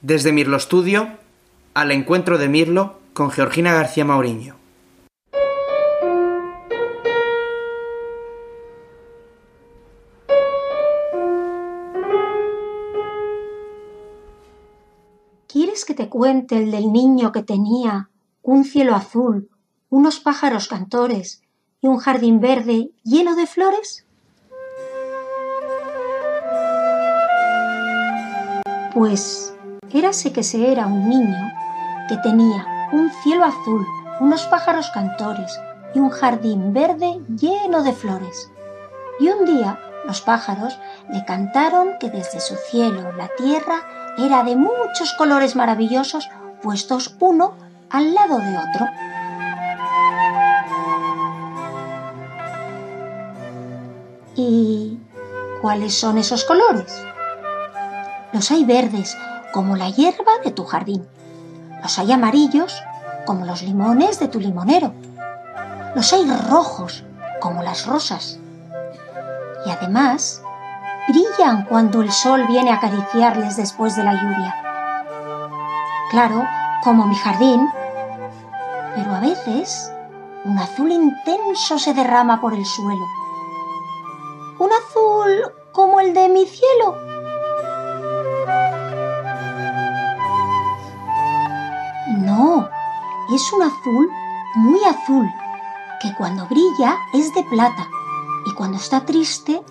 Desde Mirlo Studio, al encuentro de Mirlo con Georgina García Mauriño. ¿Quieres que te cuente el del niño que tenía un cielo azul, unos pájaros cantores y un jardín verde lleno de flores? Pues érase que se era un niño que tenía un cielo azul, unos pájaros cantores y un jardín verde lleno de flores. Y un día los pájaros le cantaron que desde su cielo la tierra era de muchos colores maravillosos puestos uno al lado de otro. ¿Y cuáles son esos colores? Los hay verdes, como la hierba de tu jardín. Los hay amarillos, como los limones de tu limonero. Los hay rojos, como las rosas. Y además, brillan cuando el sol viene a acariciarles después de la lluvia. Claro, como mi jardín, pero a veces un azul intenso se derrama por el suelo. Un azul como el de mi cielo. Es un azul muy azul, que cuando brilla es de plata y cuando está triste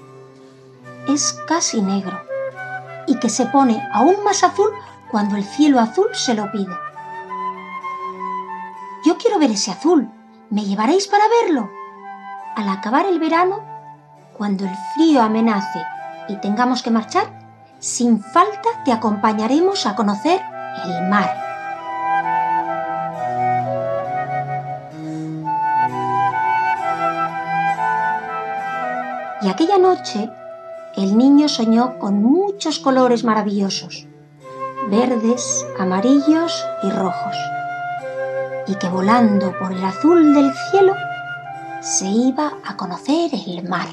es casi negro, y que se pone aún más azul cuando el cielo azul se lo pide. Yo quiero ver ese azul. ¿Me llevaréis para verlo? Al acabar el verano, cuando el frío amenace y tengamos que marchar, sin falta te acompañaremos a conocer el mar. Y aquella noche el niño soñó con muchos colores maravillosos, verdes, amarillos y rojos, y que volando por el azul del cielo se iba a conocer el mar.